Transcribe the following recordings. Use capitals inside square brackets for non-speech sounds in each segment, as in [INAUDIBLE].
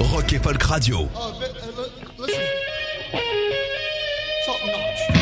Rock et Folk Radio. Oh, uh,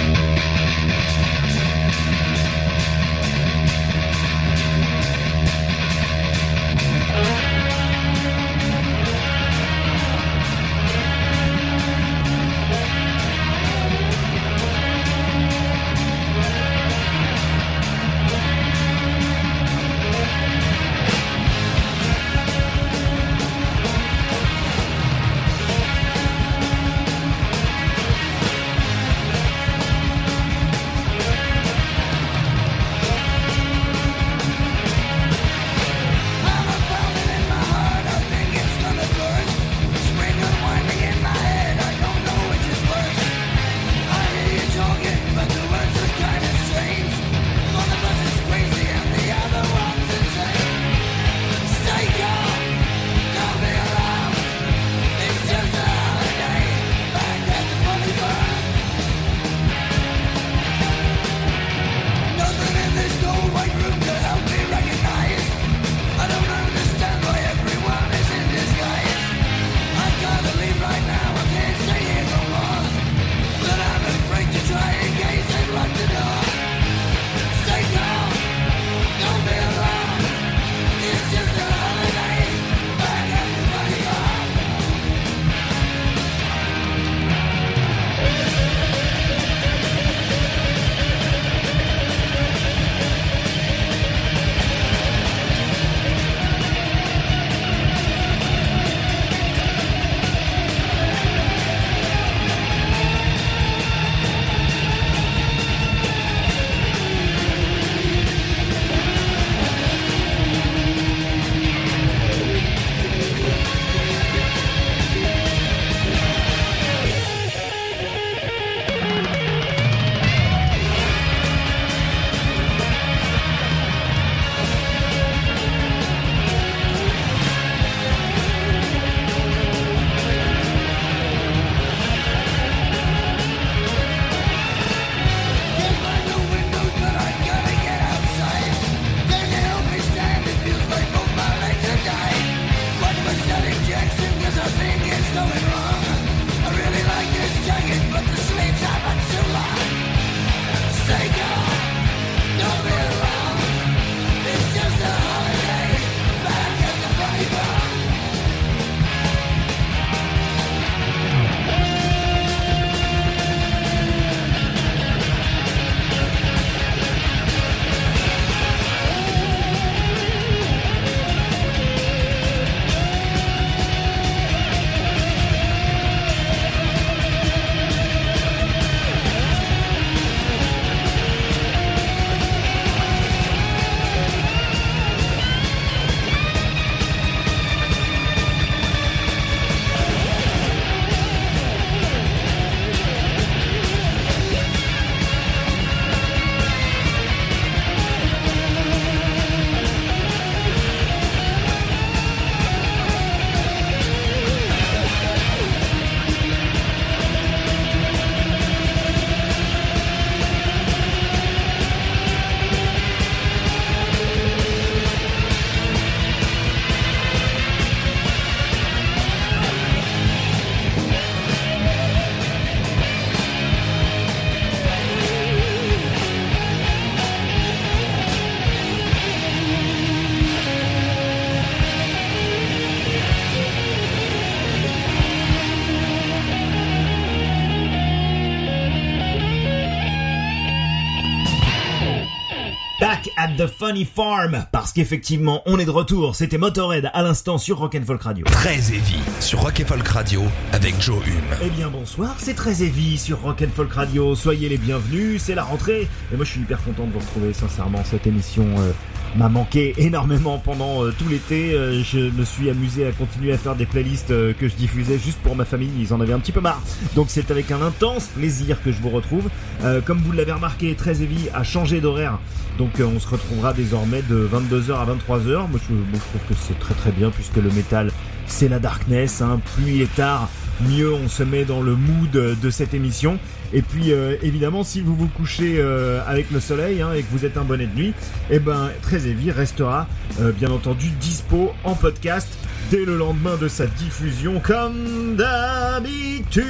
the Funny Farm, parce qu'effectivement, on est de retour. C'était Motorhead à l'instant sur Rock'n'Folk Radio. Très Heavy sur Rock et Folk Radio avec Joe Hume. Eh bien bonsoir, c'est très heavy sur Rock'n'Folk Radio. Soyez les bienvenus, c'est la rentrée. Et moi je suis hyper content de vous retrouver, sincèrement. Cette émission euh, m'a manqué énormément pendant euh, tout l'été. Euh, je me suis amusé à continuer à faire des playlists euh, que je diffusais juste pour ma famille. Ils en avaient un petit peu marre. Donc c'est avec un intense plaisir que je vous retrouve. Comme vous l'avez remarqué, très heavy a changé d'horaire. Donc on se retrouvera désormais de 22h à 23h. Moi je, je trouve que c'est très très bien puisque le métal c'est la darkness. Hein. Plus il est tard, mieux on se met dans le mood de cette émission. Et puis euh, évidemment, si vous vous couchez euh, avec le soleil hein, et que vous êtes un bonnet de nuit, eh ben très heavy restera euh, bien entendu dispo en podcast dès le lendemain de sa diffusion, comme d'habitude.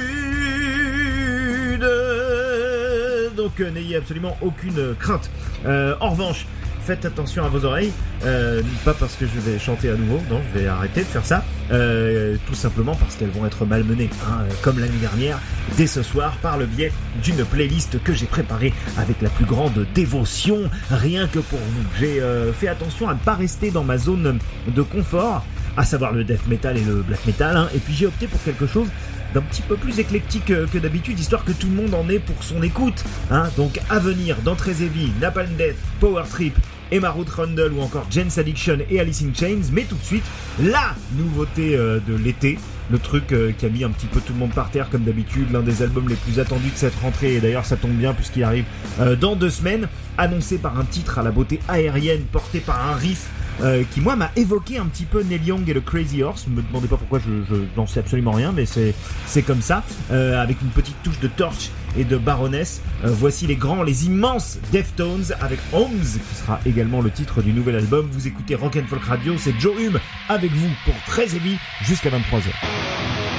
Donc n'ayez absolument aucune crainte. En revanche, faites attention à vos oreilles. Euh, pas parce que je vais chanter à nouveau, non, je vais arrêter de faire ça. Euh, tout simplement parce qu'elles vont être malmenées, hein, comme l'année dernière, dès ce soir, par le biais d'une playlist que j'ai préparée avec la plus grande dévotion, rien que pour vous. J'ai euh, fait attention à ne pas rester dans ma zone de confort, à savoir le death metal et le black metal, hein, et puis j'ai opté pour quelque chose d'un petit peu plus éclectique euh, que d'habitude, histoire que tout le monde en ait pour son écoute. Hein. Donc à venir, dans Très Napalm Death, Power Trip, Emma Ruth Rundle ou encore Jane's Addiction et Alice in Chains, mais tout de suite, la nouveauté euh, de l'été, le truc euh, qui a mis un petit peu tout le monde par terre comme d'habitude, l'un des albums les plus attendus de cette rentrée, et d'ailleurs ça tombe bien puisqu'il arrive euh, dans deux semaines, annoncé par un titre à la beauté aérienne, porté par un riff qui moi m'a évoqué un petit peu Neil Young et le Crazy Horse. Me demandez pas pourquoi je, n'en sais absolument rien, mais c'est comme ça, avec une petite touche de torch et de Baroness. Euh, voici les grands, les immenses Deftones avec Homes, qui sera également le titre du nouvel album. Vous écoutez Rock and Folk Radio, c'est Joe Hume avec vous pour très heavy jusqu'à 23h.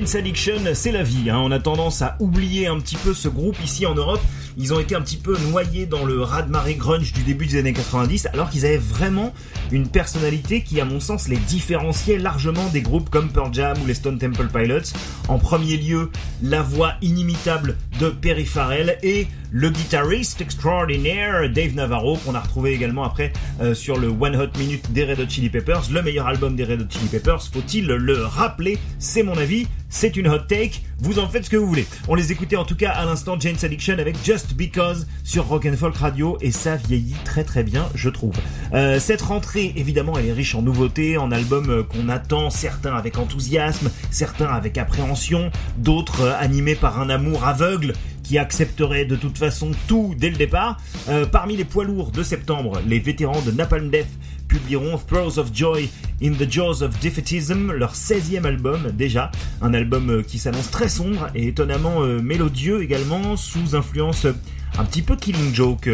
Addiction, c'est la vie. Hein. On a tendance à oublier un petit peu ce groupe ici en Europe. Ils ont été un petit peu noyés dans le raz-de-marée grunge du début des années 90, alors qu'ils avaient vraiment une personnalité qui, à mon sens, les différenciait largement des groupes comme Pearl Jam ou les Stone Temple Pilots. En premier lieu, la voix inimitable de Perry Farrell et le guitariste extraordinaire Dave Navarro qu'on a retrouvé également après euh, sur le One Hot Minute des Red Hot Chili Peppers, le meilleur album des Red Hot Chili Peppers, faut-il le rappeler, c'est mon avis, c'est une hot take, vous en faites ce que vous voulez. On les écoutait en tout cas à l'instant Jane's Addiction avec Just Because sur Rock and Folk Radio et ça vieillit très très bien je trouve. Euh, cette rentrée évidemment elle est riche en nouveautés, en albums euh, qu'on attend, certains avec enthousiasme, certains avec appréhension, d'autres euh, animés par un amour aveugle qui accepterait de toute façon tout dès le départ. Euh, parmi les poids lourds de septembre, les vétérans de Napalm Death publieront Throws of Joy in the Jaws of Defeatism, leur 16e album déjà, un album qui s'annonce très sombre et étonnamment mélodieux également, sous influence un petit peu Killing Joke.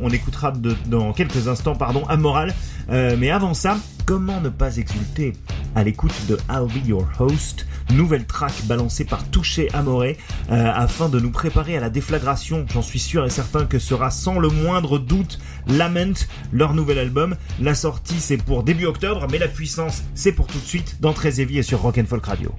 on écoutera dans quelques instants, pardon, Amoral. Mais avant ça, comment ne pas exulter à l'écoute de I'll Be Your Host, nouvelle track balancée par Touché Amoré, euh, afin de nous préparer à la déflagration, j'en suis sûr et certain que sera sans le moindre doute Lament, leur nouvel album. La sortie c'est pour début octobre, mais la puissance c'est pour tout de suite dans Très et sur Rock and Folk Radio.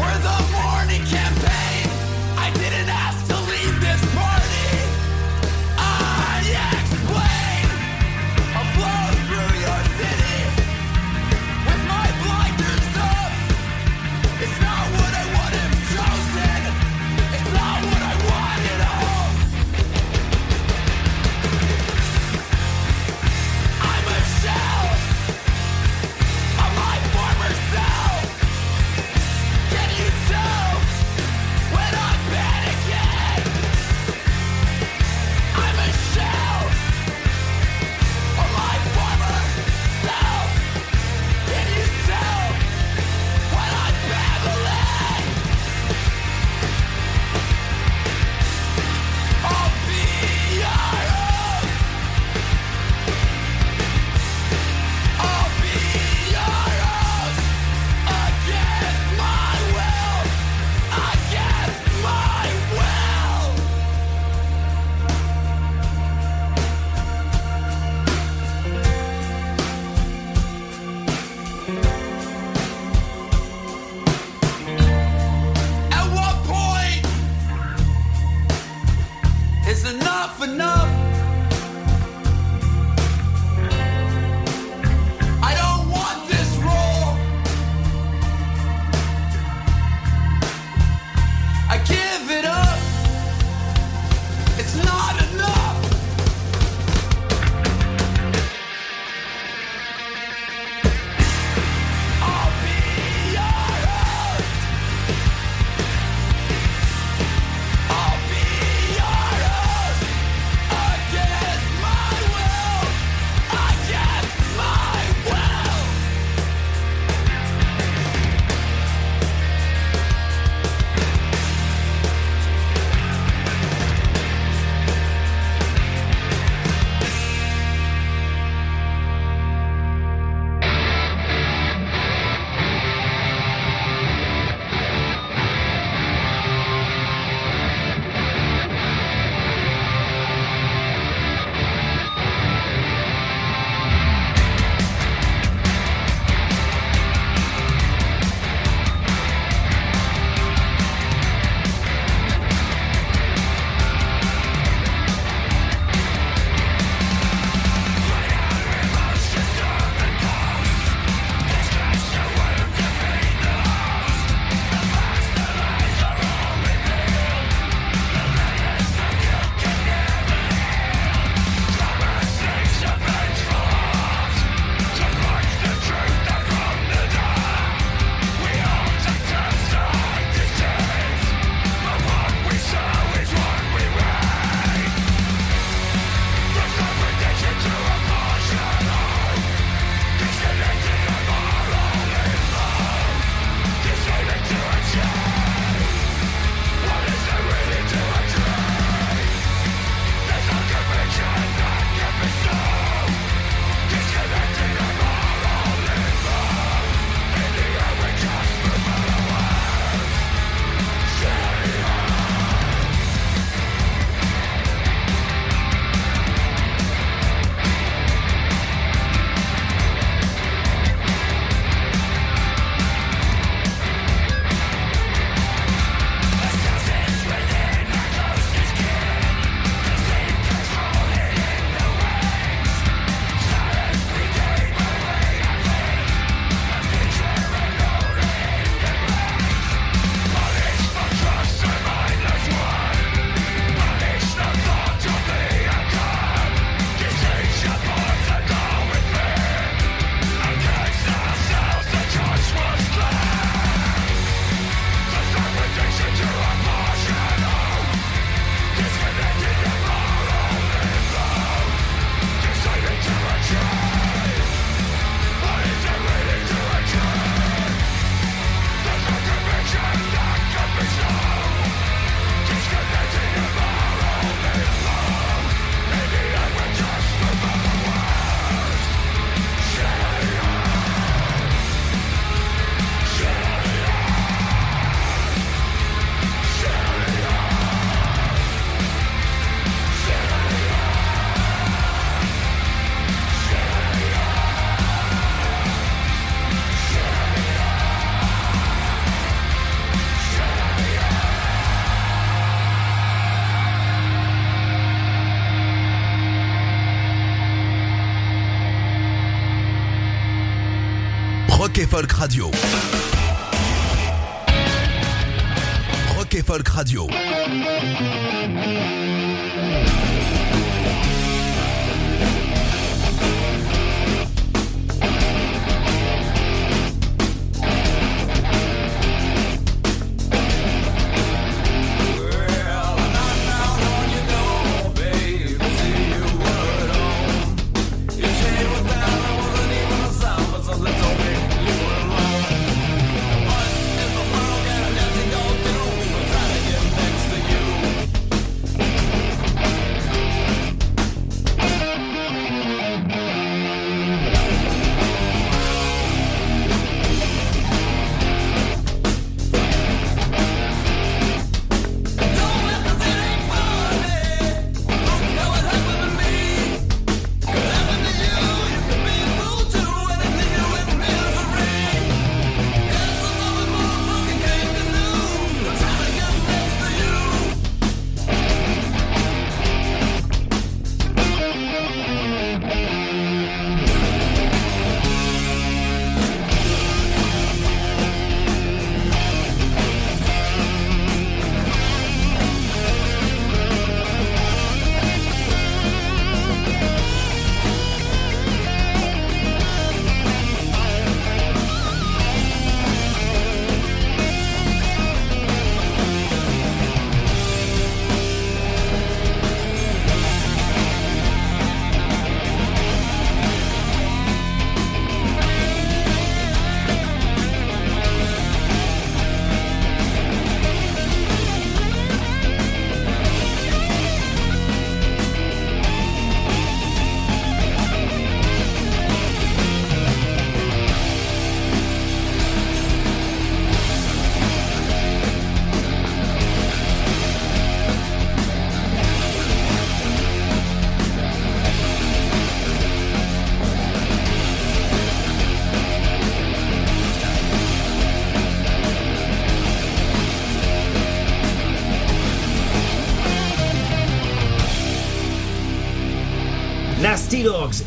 We're the Radio. Rock et Folk Radio.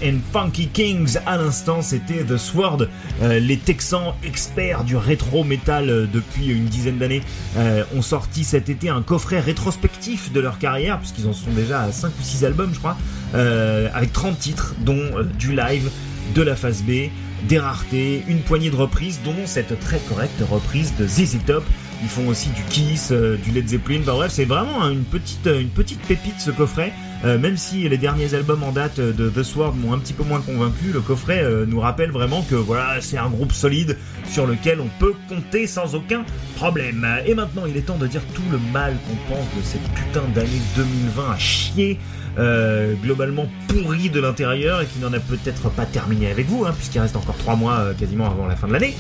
And Funky Kings à l'instant c'était The Sword euh, les Texans experts du rétro metal euh, depuis une dizaine d'années euh, ont sorti cet été un coffret rétrospectif de leur carrière puisqu'ils en sont déjà à 5 ou 6 albums je crois avec 30 titres dont du live de la phase B des raretés, une poignée de reprises dont cette très correcte reprise de ZZ Top ils font aussi du Kiss, du Led Zeppelin. Bah bref, c'est vraiment hein, une petite pépite ce coffret. Euh, même si les derniers albums en date de The Sword m'ont un petit peu moins convaincu, le coffret euh, nous rappelle vraiment que voilà, c'est un groupe solide sur lequel on peut compter sans aucun problème. Et maintenant, il est temps de dire tout le mal qu'on pense de cette putain d'année 2020 à chier. Euh, globalement pourri de l'intérieur et qui n'en a peut-être pas terminé avec vous, hein, puisqu'il reste encore 3 mois quasiment avant la fin de l'année.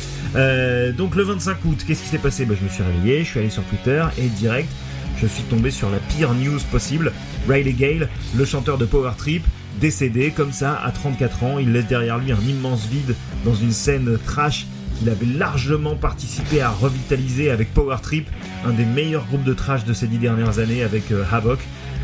Donc le 25 août, qu'est-ce qui s'est passé? Bah, Je me suis réveillé, je suis allé sur Twitter et direct, je suis tombé sur la pire news possible. Riley Gale, le chanteur de Power Trip, décédé comme ça à 34 ans. Il laisse derrière lui un immense vide dans une scène trash qu'il avait largement participé à revitaliser avec Power Trip, un des meilleurs groupes de trash de ces dix dernières années avec euh, Havoc.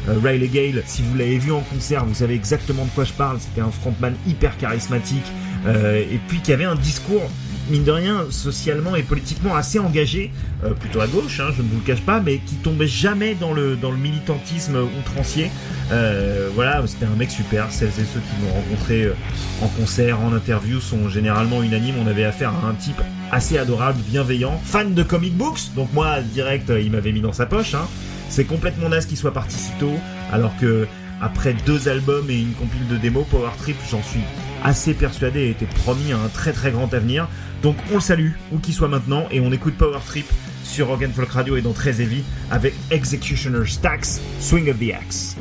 Euh, Riley Gale, si vous l'avez vu en concert, vous savez exactement de quoi je parle. C'était un frontman hyper charismatique euh, et puis qui avait un discours mine de rien, socialement et politiquement assez engagé, euh, plutôt à gauche, hein, je ne vous le cache pas, mais qui tombait jamais dans le, dans le militantisme outrancier. Euh, voilà, c'était un mec super. Celles et ceux qui l'ont rencontré euh, en concert, en interview, sont généralement unanimes. On avait affaire à un type assez adorable, bienveillant, fan de comic books. Donc moi, direct, il m'avait mis dans sa poche. Hein. C'est complètement naze qu'il soit parti si tôt, alors que après deux albums et une compile de démos, Power Trip, j'en suis assez persuadé, a été promis un très très grand avenir. Donc on le salue, où qu'il soit maintenant, et on écoute Power Trip sur and Folk Radio et dans Très Heavy avec Executioner Stacks, Swing of the Axe.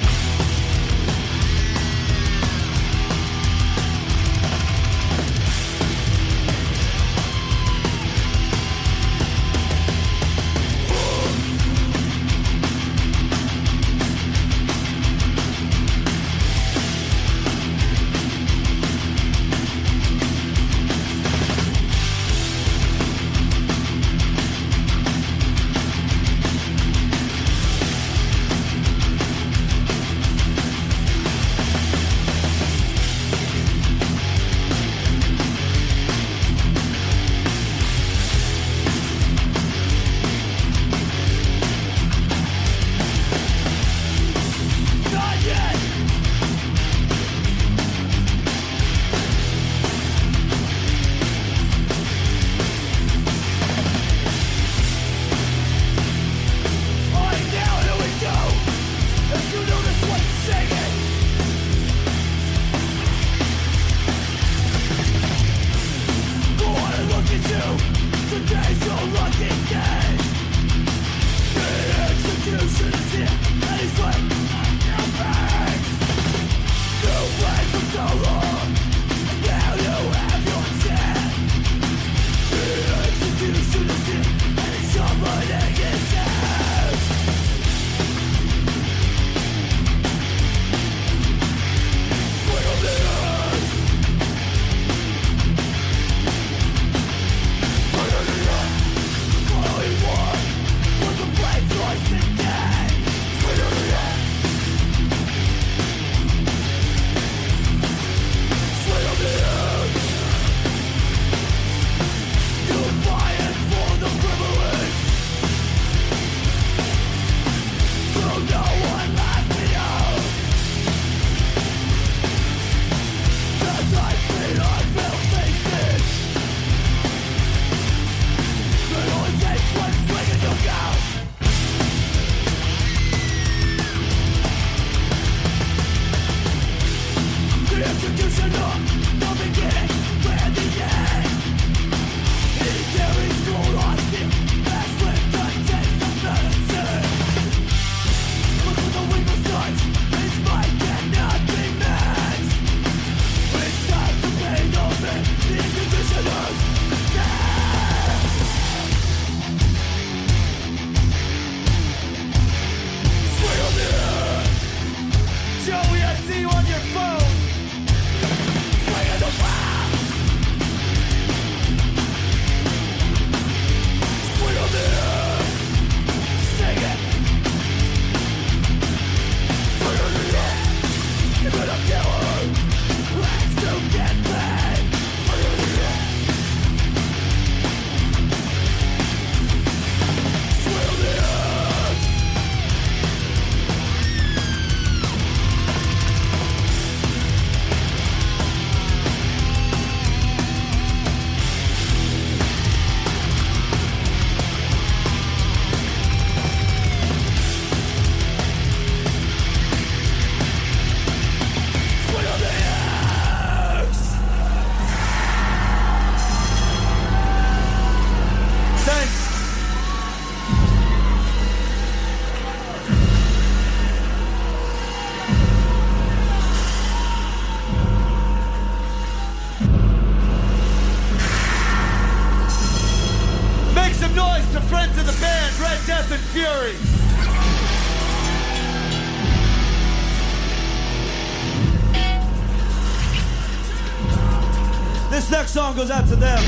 Goes out to them.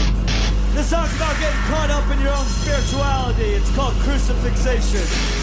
This song's about getting caught up in your own spirituality. It's called Crucifixation.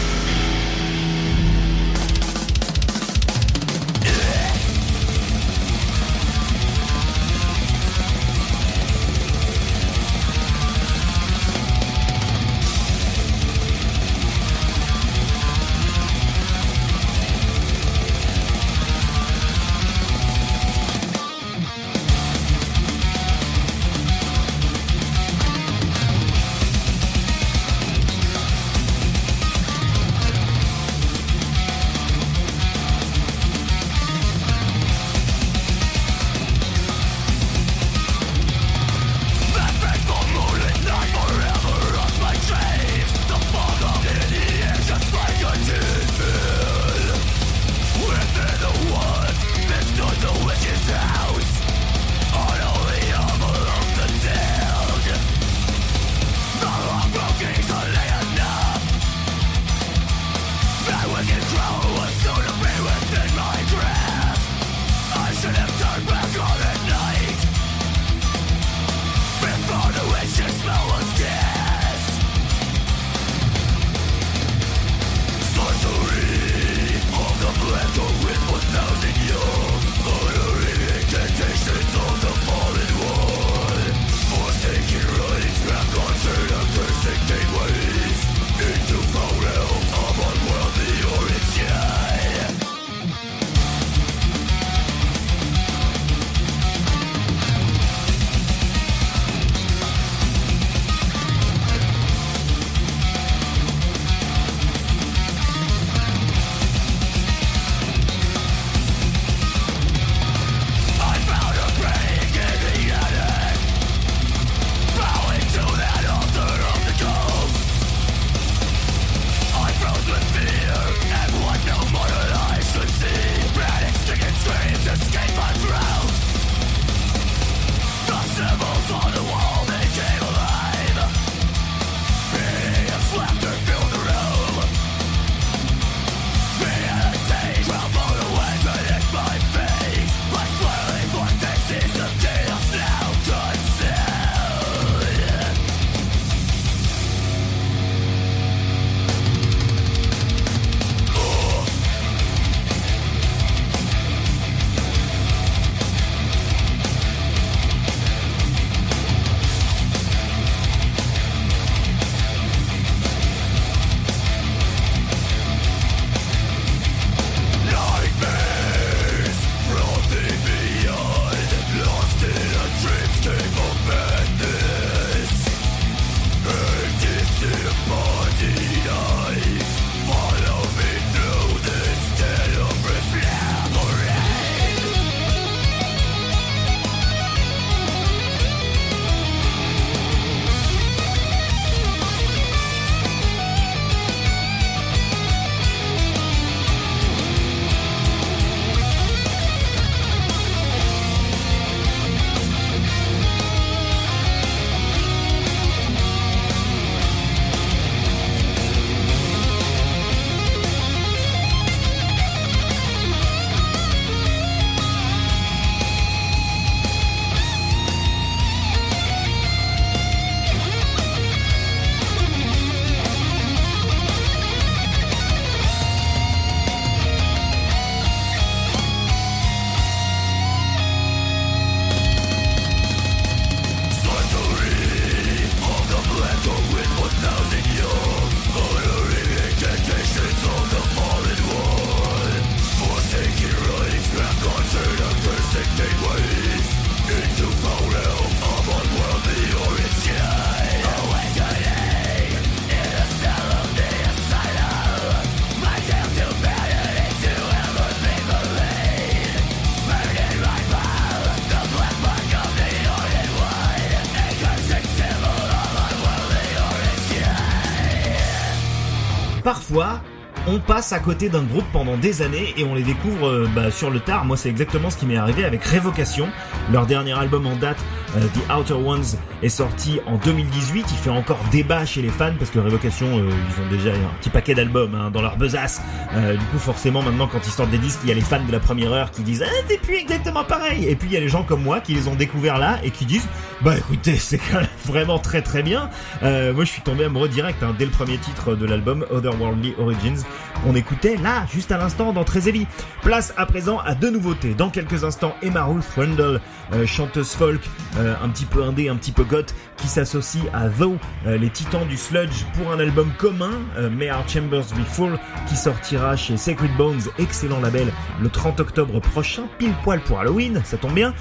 On passe à côté d'un groupe pendant des années et on les découvre euh, bah, sur le tard. Moi, c'est exactement ce qui m'est arrivé avec Révocation. Leur dernier album en date, euh, The Outer Ones, est sorti en 2018. Il fait encore débat chez les fans parce que Révocation, euh, ils ont déjà un petit paquet d'albums hein, dans leur besace. du coup, forcément, maintenant, quand ils sortent des disques, il y a les fans de la première heure qui disent Ah, t'es plus exactement pareil. Et puis, il y a les gens comme moi qui les ont découverts là et qui disent Bah écoutez, [LAUGHS] c'est quand même vraiment très très bien. moi, je suis tombé amoureux direct hein, dès le premier titre de l'album, Otherworldly Origins qu'on écoutait là, juste à l'instant dans Trezeli. Place à présent à deux nouveautés. Dans quelques instants, Emma Ruth Rundle, euh, chanteuse folk, euh, un petit peu indé, un petit peu goth, qui s'associe à Though, euh, les titans du sludge, pour un album commun, May Our Chambers Be Full, qui sortira chez Sacred Bones, excellent label, le 30 octobre prochain, pile poil pour Halloween, ça tombe bien.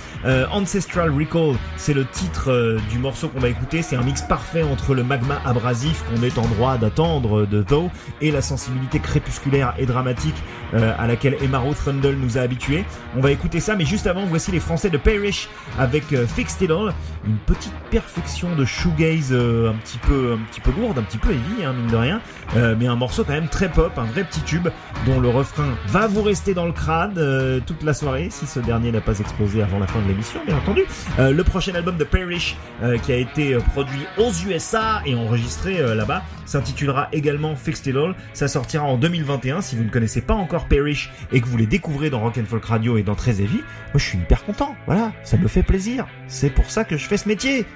Ancestral Recall, c'est le titre du morceau qu'on va écouter, c'est un mix parfait entre le magma abrasif qu'on est en droit d'attendre de Though et la sensibilité crépusculaire et dramatique à laquelle Emma Ruth Rundle nous a habitués. On va écouter ça, mais juste avant, voici les Français de Parish avec euh, Fixed All, une petite perfection de shoegaze euh, un petit peu un petit peu lourde, un petit peu heavy hein, mine de rien, euh, mais un morceau quand même très pop, un vrai petit tube dont le refrain va vous rester dans le crâne toute la soirée si ce dernier n'a pas explosé avant la fin de l'émission bien entendu. le prochain album de Parrish qui a été produit aux USA et enregistré là-bas s'intitulera également Fixed It All. Ça sortira en 2021 si vous ne connaissez pas encore Parrish et que vous les découvrez dans Rock and Folk Radio et dans Très Heavy. Moi je suis hyper content. Voilà ça me fait plaisir. C'est pour ça que je fais ce métier.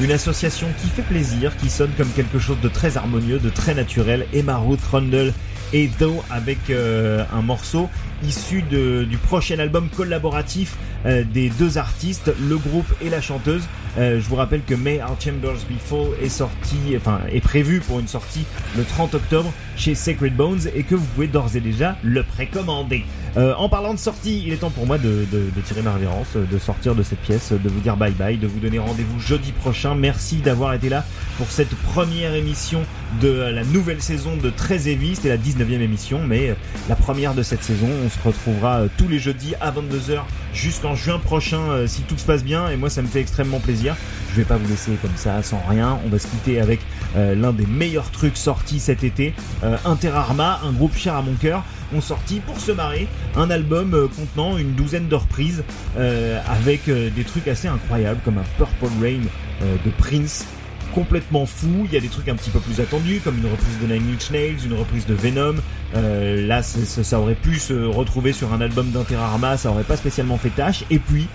Une association qui fait plaisir, qui sonne comme quelque chose de très harmonieux, de très naturel. Emma Ruth Rundle et Do avec euh, un morceau issu du prochain album collaboratif euh, des deux artistes, le groupe et la chanteuse. Euh, je vous rappelle que May Our Chambers Before est sorti, enfin est prévu pour une sortie le 30 octobre chez Sacred Bones et que vous pouvez d'ores et déjà le précommander. Euh, en parlant de sortie, il est temps pour moi de, tirer ma révérence, de sortir de cette pièce, de vous dire bye bye, de vous donner rendez-vous jeudi prochain. Merci d'avoir été là pour cette première émission de la nouvelle saison de Très Heavy. C'était la 19e émission, mais la première de cette saison. On se retrouvera tous les jeudis à 22h jusqu'en juin prochain si tout se passe bien. Et moi, ça me fait extrêmement plaisir. Je vais pas vous laisser comme ça sans rien. On va se quitter avec euh, l'un des meilleurs trucs sortis cet été. Euh, Inter Arma, un groupe cher à mon cœur, ont sorti pour se marrer un album euh, contenant une douzaine de reprises euh, avec euh, des trucs assez incroyables comme un Purple Rain de Prince complètement fou. Il y a des trucs un petit peu plus attendus, comme une reprise de Nine Inch Nails, une reprise de Venom. Euh, là, ça aurait pu se retrouver sur un album d'Inter Arma, ça aurait pas spécialement fait tâche. Et puis,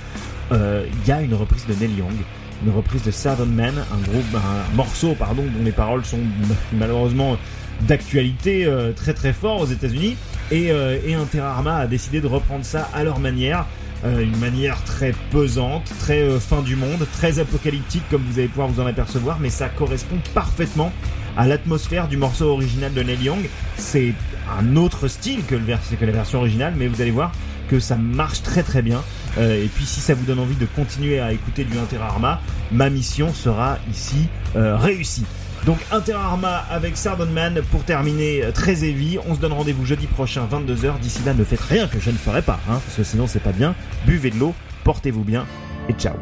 euh, il y a une reprise de Neil Young, une reprise de Southern Man, un morceau, pardon, dont les paroles sont [LAUGHS] malheureusement d'actualité euh, très très fort aux États-Unis. Et, et Inter Arma a décidé de reprendre ça à leur manière. Euh, une manière très pesante, très euh, fin du monde, très apocalyptique comme vous allez pouvoir vous en apercevoir, mais ça correspond parfaitement à l'atmosphère du morceau original de Neil Young. C'est un autre style que, le vers que la version originale, mais vous allez voir que ça marche très très bien. Euh, et puis si ça vous donne envie de continuer à écouter du Inter Arma, ma mission sera ici réussie. Donc Inter Arma avec Man pour terminer très heavy. On se donne rendez-vous jeudi prochain 22h. D'ici là, ne faites rien que je ne ferai pas, hein, parce que sinon c'est pas bien. Buvez de l'eau, portez-vous bien et ciao.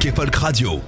Folk Radio.